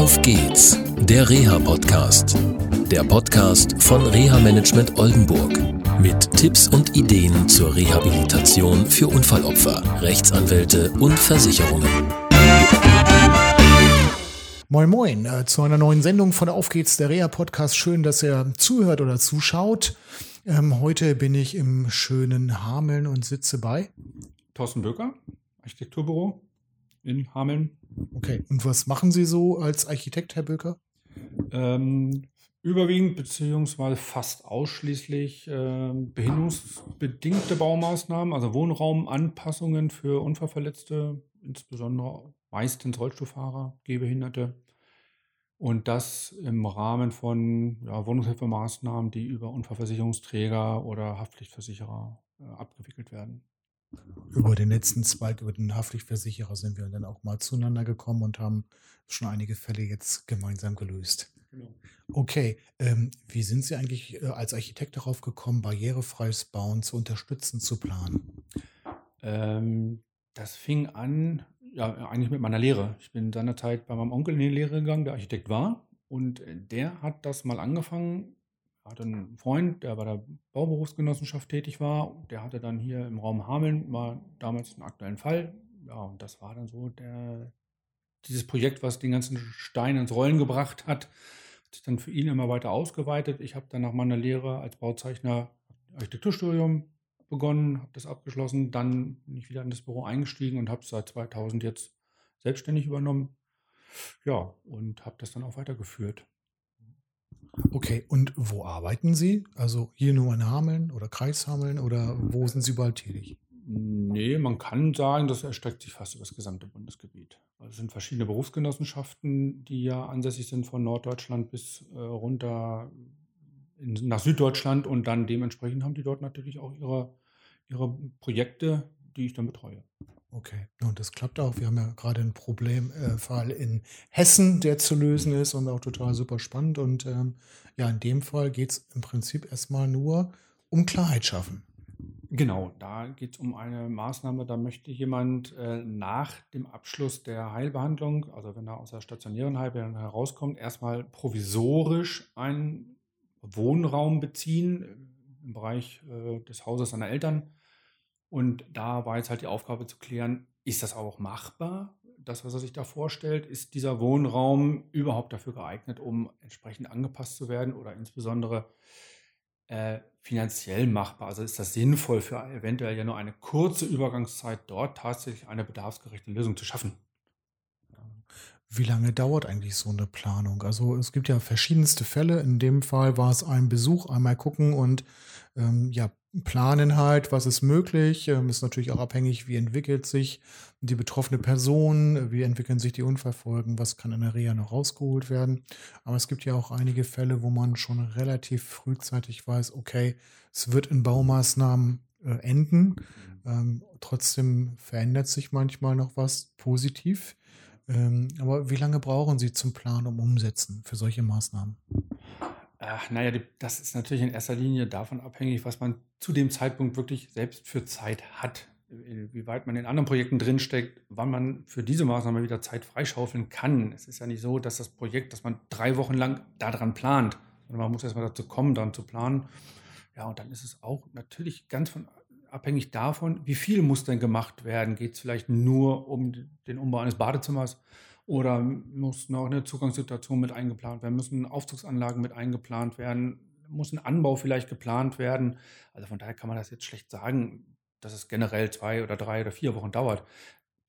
Auf geht's, der Reha-Podcast. Der Podcast von Reha-Management Oldenburg. Mit Tipps und Ideen zur Rehabilitation für Unfallopfer, Rechtsanwälte und Versicherungen. Moin Moin äh, zu einer neuen Sendung von Auf geht's, der Reha-Podcast. Schön, dass ihr zuhört oder zuschaut. Ähm, heute bin ich im schönen Hameln und sitze bei Thorsten Böker, Architekturbüro in Hameln. Okay, und was machen Sie so als Architekt, Herr Böker? Ähm, überwiegend beziehungsweise fast ausschließlich äh, behinderungsbedingte Baumaßnahmen, also Wohnraumanpassungen für Unfallverletzte, insbesondere meistens Rollstuhlfahrer, Gehbehinderte. Und das im Rahmen von ja, Wohnungshilfemaßnahmen, die über Unfallversicherungsträger oder Haftpflichtversicherer äh, abgewickelt werden. Über den letzten Zweig, über den Haftpflichtversicherer sind wir dann auch mal zueinander gekommen und haben schon einige Fälle jetzt gemeinsam gelöst. Genau. Okay, ähm, wie sind Sie eigentlich äh, als Architekt darauf gekommen, barrierefreies Bauen zu unterstützen, zu planen? Ähm, das fing an, ja, eigentlich mit meiner Lehre. Ich bin seinerzeit bei meinem Onkel in die Lehre gegangen, der Architekt war. Und der hat das mal angefangen, hatte einen Freund, der bei der Bauberufsgenossenschaft tätig war. Der hatte dann hier im Raum Hameln mal damals einen aktuellen Fall. Ja, und das war dann so der, dieses Projekt, was den ganzen Stein ins Rollen gebracht hat, hat sich dann für ihn immer weiter ausgeweitet. Ich habe dann nach meiner Lehre als Bauzeichner Architekturstudium begonnen, habe das abgeschlossen, dann bin ich wieder in das Büro eingestiegen und habe es seit 2000 jetzt selbstständig übernommen. Ja, und habe das dann auch weitergeführt. Okay, und wo arbeiten Sie? Also hier nur in Hameln oder Kreis Hameln oder wo sind Sie überall tätig? Nee, man kann sagen, das erstreckt sich fast über das gesamte Bundesgebiet. Also es sind verschiedene Berufsgenossenschaften, die ja ansässig sind von Norddeutschland bis äh, runter in, nach Süddeutschland und dann dementsprechend haben die dort natürlich auch ihre, ihre Projekte, die ich dann betreue. Okay, und das klappt auch. Wir haben ja gerade einen Problemfall in Hessen, der zu lösen ist und auch total super spannend. Und ähm, ja, in dem Fall geht es im Prinzip erstmal nur um Klarheit schaffen. Genau, da geht es um eine Maßnahme, da möchte jemand äh, nach dem Abschluss der Heilbehandlung, also wenn er aus der stationären Heilbehandlung herauskommt, erstmal provisorisch einen Wohnraum beziehen äh, im Bereich äh, des Hauses seiner Eltern und da war jetzt halt die Aufgabe zu klären, ist das auch machbar? Das, was er sich da vorstellt, ist dieser Wohnraum überhaupt dafür geeignet, um entsprechend angepasst zu werden oder insbesondere äh, finanziell machbar? Also ist das sinnvoll für eventuell ja nur eine kurze Übergangszeit dort tatsächlich eine bedarfsgerechte Lösung zu schaffen? Wie lange dauert eigentlich so eine Planung? Also es gibt ja verschiedenste Fälle. In dem Fall war es ein Besuch, einmal gucken und ähm, ja, planen halt, was ist möglich. Ähm, ist natürlich auch abhängig, wie entwickelt sich die betroffene Person, wie entwickeln sich die Unfallfolgen, was kann in der Reha noch rausgeholt werden. Aber es gibt ja auch einige Fälle, wo man schon relativ frühzeitig weiß, okay, es wird in Baumaßnahmen äh, enden. Mhm. Ähm, trotzdem verändert sich manchmal noch was positiv. Ähm, aber wie lange brauchen Sie zum Planen, um umsetzen für solche Maßnahmen? Ach, naja, das ist natürlich in erster Linie davon abhängig, was man zu dem Zeitpunkt wirklich selbst für Zeit hat. Wie weit man in anderen Projekten drinsteckt, wann man für diese Maßnahme wieder Zeit freischaufeln kann. Es ist ja nicht so, dass das Projekt, dass man drei Wochen lang daran plant, sondern man muss erstmal dazu kommen, daran zu planen. Ja, und dann ist es auch natürlich ganz von, abhängig davon, wie viel muss denn gemacht werden. Geht es vielleicht nur um den Umbau eines Badezimmers oder muss noch eine Zugangssituation mit eingeplant werden, müssen Aufzugsanlagen mit eingeplant werden, muss ein Anbau vielleicht geplant werden. Also von daher kann man das jetzt schlecht sagen, dass es generell zwei oder drei oder vier Wochen dauert.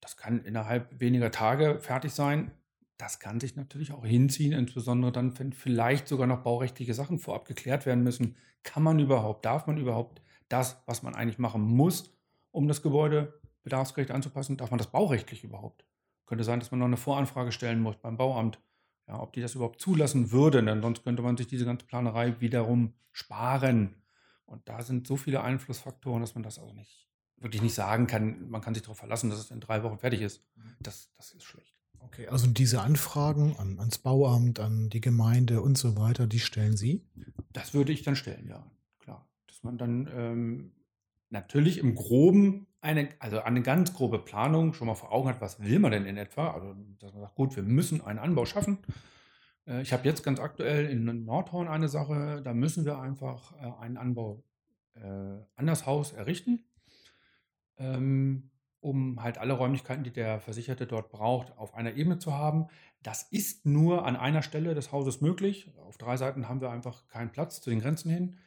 Das kann innerhalb weniger Tage fertig sein. Das kann sich natürlich auch hinziehen, insbesondere dann, wenn vielleicht sogar noch baurechtliche Sachen vorab geklärt werden müssen. Kann man überhaupt, darf man überhaupt das, was man eigentlich machen muss, um das Gebäude bedarfsgerecht anzupassen? Darf man das baurechtlich überhaupt? Könnte sein, dass man noch eine Voranfrage stellen muss beim Bauamt, ja, ob die das überhaupt zulassen würden, denn sonst könnte man sich diese ganze Planerei wiederum sparen. Und da sind so viele Einflussfaktoren, dass man das also nicht wirklich nicht sagen kann. Man kann sich darauf verlassen, dass es in drei Wochen fertig ist. Das, das ist schlecht. Okay, also diese Anfragen an, ans Bauamt, an die Gemeinde und so weiter, die stellen Sie? Das würde ich dann stellen, ja, klar. Dass man dann ähm, natürlich im Groben eine, also eine ganz grobe Planung schon mal vor Augen hat, was will man denn in etwa? Also, dass man sagt, gut, wir müssen einen Anbau schaffen. Äh, ich habe jetzt ganz aktuell in Nordhorn eine Sache, da müssen wir einfach äh, einen Anbau äh, an das Haus errichten, ähm, um halt alle Räumlichkeiten, die der Versicherte dort braucht, auf einer Ebene zu haben. Das ist nur an einer Stelle des Hauses möglich. Auf drei Seiten haben wir einfach keinen Platz zu den Grenzen hin.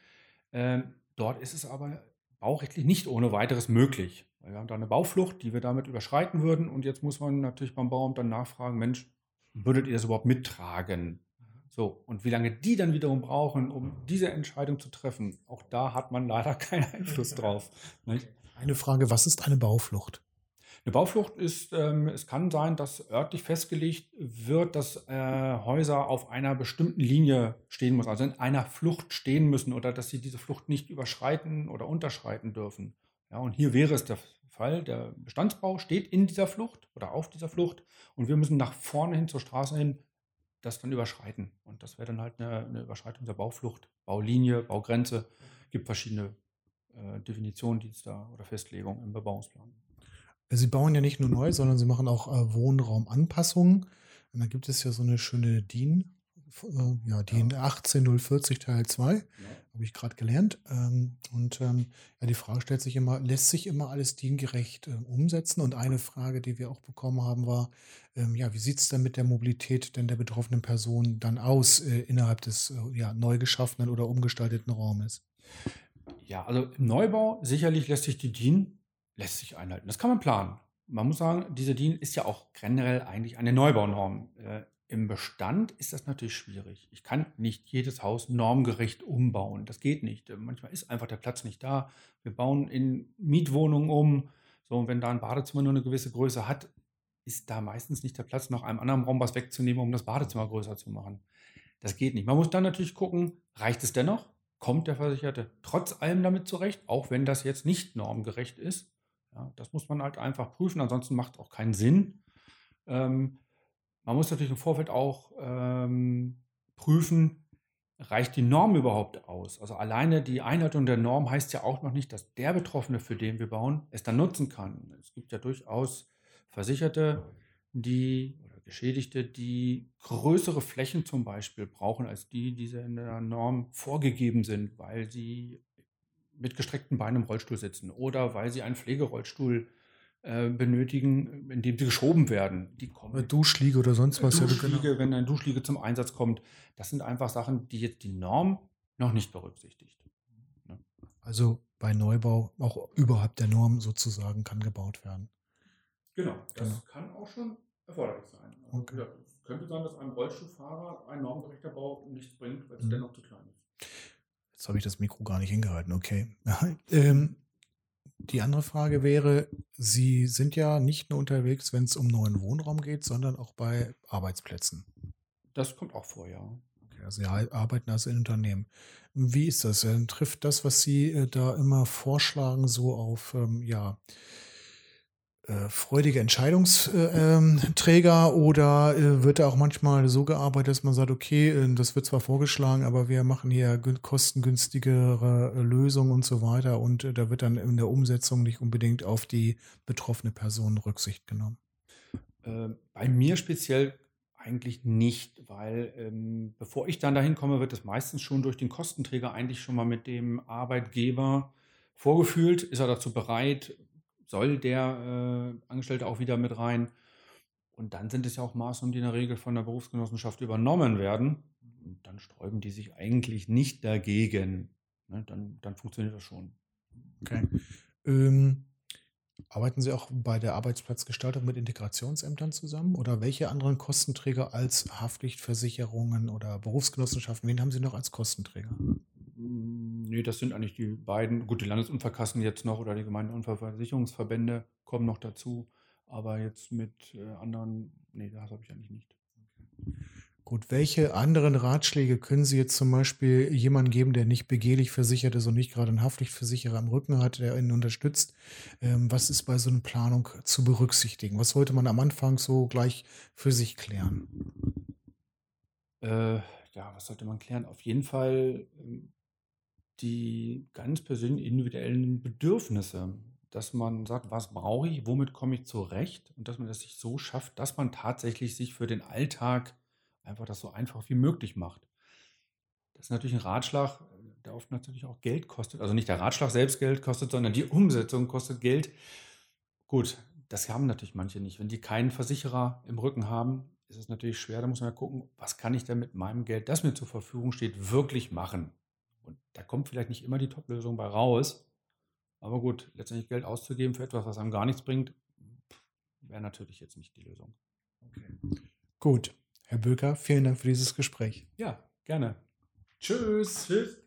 Ähm, dort ist es aber baurechtlich nicht ohne weiteres möglich. Wir haben da eine Bauflucht, die wir damit überschreiten würden. Und jetzt muss man natürlich beim Bauamt dann nachfragen, Mensch, würdet ihr das überhaupt mittragen? So, und wie lange die dann wiederum brauchen, um diese Entscheidung zu treffen, auch da hat man leider keinen Einfluss drauf. Nicht? Eine Frage, was ist eine Bauflucht? Eine Bauflucht ist, ähm, es kann sein, dass örtlich festgelegt wird, dass äh, Häuser auf einer bestimmten Linie stehen müssen, also in einer Flucht stehen müssen oder dass sie diese Flucht nicht überschreiten oder unterschreiten dürfen. Ja, und hier wäre es der Fall, der Bestandsbau steht in dieser Flucht oder auf dieser Flucht und wir müssen nach vorne hin zur Straße hin das dann überschreiten. Und das wäre dann halt eine, eine, Überschreitung der Bauflucht, Baulinie, Baugrenze. Es gibt verschiedene äh, Definitionen, die es da oder Festlegungen im Bebauungsplan. Sie bauen ja nicht nur neu, sondern Sie machen auch äh, Wohnraumanpassungen. Und da gibt es ja so eine schöne DIN, äh, ja, DIN ja. 18040 Teil 2, ja. habe ich gerade gelernt. Ähm, und ähm, ja, die Frage stellt sich immer, lässt sich immer alles DIN-gerecht äh, umsetzen? Und eine Frage, die wir auch bekommen haben, war, ähm, ja, wie sieht es denn mit der Mobilität denn der betroffenen Person dann aus äh, innerhalb des äh, ja, neu geschaffenen oder umgestalteten Raumes? Ja, also im Neubau sicherlich lässt sich die DIN lässt sich einhalten. Das kann man planen. Man muss sagen, diese DIN ist ja auch generell eigentlich eine Neubaunorm. Äh, Im Bestand ist das natürlich schwierig. Ich kann nicht jedes Haus normgerecht umbauen. Das geht nicht. Äh, manchmal ist einfach der Platz nicht da. Wir bauen in Mietwohnungen um. So, und wenn da ein Badezimmer nur eine gewisse Größe hat, ist da meistens nicht der Platz, noch einem anderen Raum was wegzunehmen, um das Badezimmer größer zu machen. Das geht nicht. Man muss dann natürlich gucken, reicht es dennoch? Kommt der Versicherte trotz allem damit zurecht, auch wenn das jetzt nicht normgerecht ist? Ja, das muss man halt einfach prüfen, ansonsten macht es auch keinen Sinn. Ähm, man muss natürlich im Vorfeld auch ähm, prüfen, reicht die Norm überhaupt aus? Also alleine die Einhaltung der Norm heißt ja auch noch nicht, dass der Betroffene, für den wir bauen, es dann nutzen kann. Es gibt ja durchaus Versicherte, die oder Geschädigte, die größere Flächen zum Beispiel brauchen als die, die in der Norm vorgegeben sind, weil sie mit gestreckten Beinen im Rollstuhl sitzen oder weil sie einen Pflegerollstuhl äh, benötigen, in dem sie geschoben werden. Die kommen. Duschliege oder sonst was. Duschliege, ja, genau. wenn ein Duschliege zum Einsatz kommt. Das sind einfach Sachen, die jetzt die Norm noch nicht berücksichtigt. Ne? Also bei Neubau auch überhalb der Norm sozusagen kann gebaut werden. Genau, das genau. kann auch schon erforderlich sein. Also, okay. könnte sein, dass einem Rollstuhlfahrer ein normgerechter Bau nichts bringt, weil es mhm. dennoch zu klein ist. Jetzt habe ich das Mikro gar nicht hingehalten, okay. ähm, die andere Frage wäre, Sie sind ja nicht nur unterwegs, wenn es um neuen Wohnraum geht, sondern auch bei Arbeitsplätzen. Das kommt auch vor, ja. Okay, also Sie arbeiten also in Unternehmen. Wie ist das? Trifft das, was Sie äh, da immer vorschlagen, so auf ähm, ja, äh, freudige Entscheidungsträger oder äh, wird da auch manchmal so gearbeitet, dass man sagt, okay, äh, das wird zwar vorgeschlagen, aber wir machen hier kostengünstigere Lösungen und so weiter und da wird dann in der Umsetzung nicht unbedingt auf die betroffene Person Rücksicht genommen? bei mir speziell eigentlich nicht, weil ähm, bevor ich dann dahin komme, wird es meistens schon durch den Kostenträger eigentlich schon mal mit dem Arbeitgeber vorgefühlt. Ist er dazu bereit? Soll der äh, Angestellte auch wieder mit rein. Und dann sind es ja auch Maßnahmen, die in der Regel von der Berufsgenossenschaft übernommen werden. Und dann sträuben die sich eigentlich nicht dagegen. Ne, dann, dann funktioniert das schon. Okay. Ähm, arbeiten Sie auch bei der Arbeitsplatzgestaltung mit Integrationsämtern zusammen? Oder welche anderen Kostenträger als Haftpflichtversicherungen oder Berufsgenossenschaften? Wen haben Sie noch als Kostenträger? Nee, das sind eigentlich die beiden. Gut, die Landesunfallkassen jetzt noch oder die Gemeindeunfallversicherungsverbände kommen noch dazu. Aber jetzt mit äh, anderen, nee, das habe ich eigentlich nicht. Gut, welche anderen Ratschläge können Sie jetzt zum Beispiel jemandem geben, der nicht begehlich versichert ist und nicht gerade einen Haftpflichtversicherer am Rücken hat, der ihn unterstützt? Ähm, was ist bei so einer Planung zu berücksichtigen? Was sollte man am Anfang so gleich für sich klären? Äh, ja, was sollte man klären? Auf jeden Fall ähm, die ganz persönlichen individuellen Bedürfnisse, dass man sagt, was brauche ich, womit komme ich zurecht und dass man das sich so schafft, dass man tatsächlich sich für den Alltag einfach das so einfach wie möglich macht. Das ist natürlich ein Ratschlag, der oft natürlich auch Geld kostet. Also nicht der Ratschlag selbst Geld kostet, sondern die Umsetzung kostet Geld. Gut, das haben natürlich manche nicht. Wenn die keinen Versicherer im Rücken haben, ist es natürlich schwer. Da muss man ja gucken, was kann ich denn mit meinem Geld, das mir zur Verfügung steht, wirklich machen. Und da kommt vielleicht nicht immer die Top-Lösung bei raus. Aber gut, letztendlich Geld auszugeben für etwas, was einem gar nichts bringt, wäre natürlich jetzt nicht die Lösung. Okay. Gut. Herr Böker, vielen Dank für dieses Gespräch. Ja, gerne. Tschüss. Tschüss.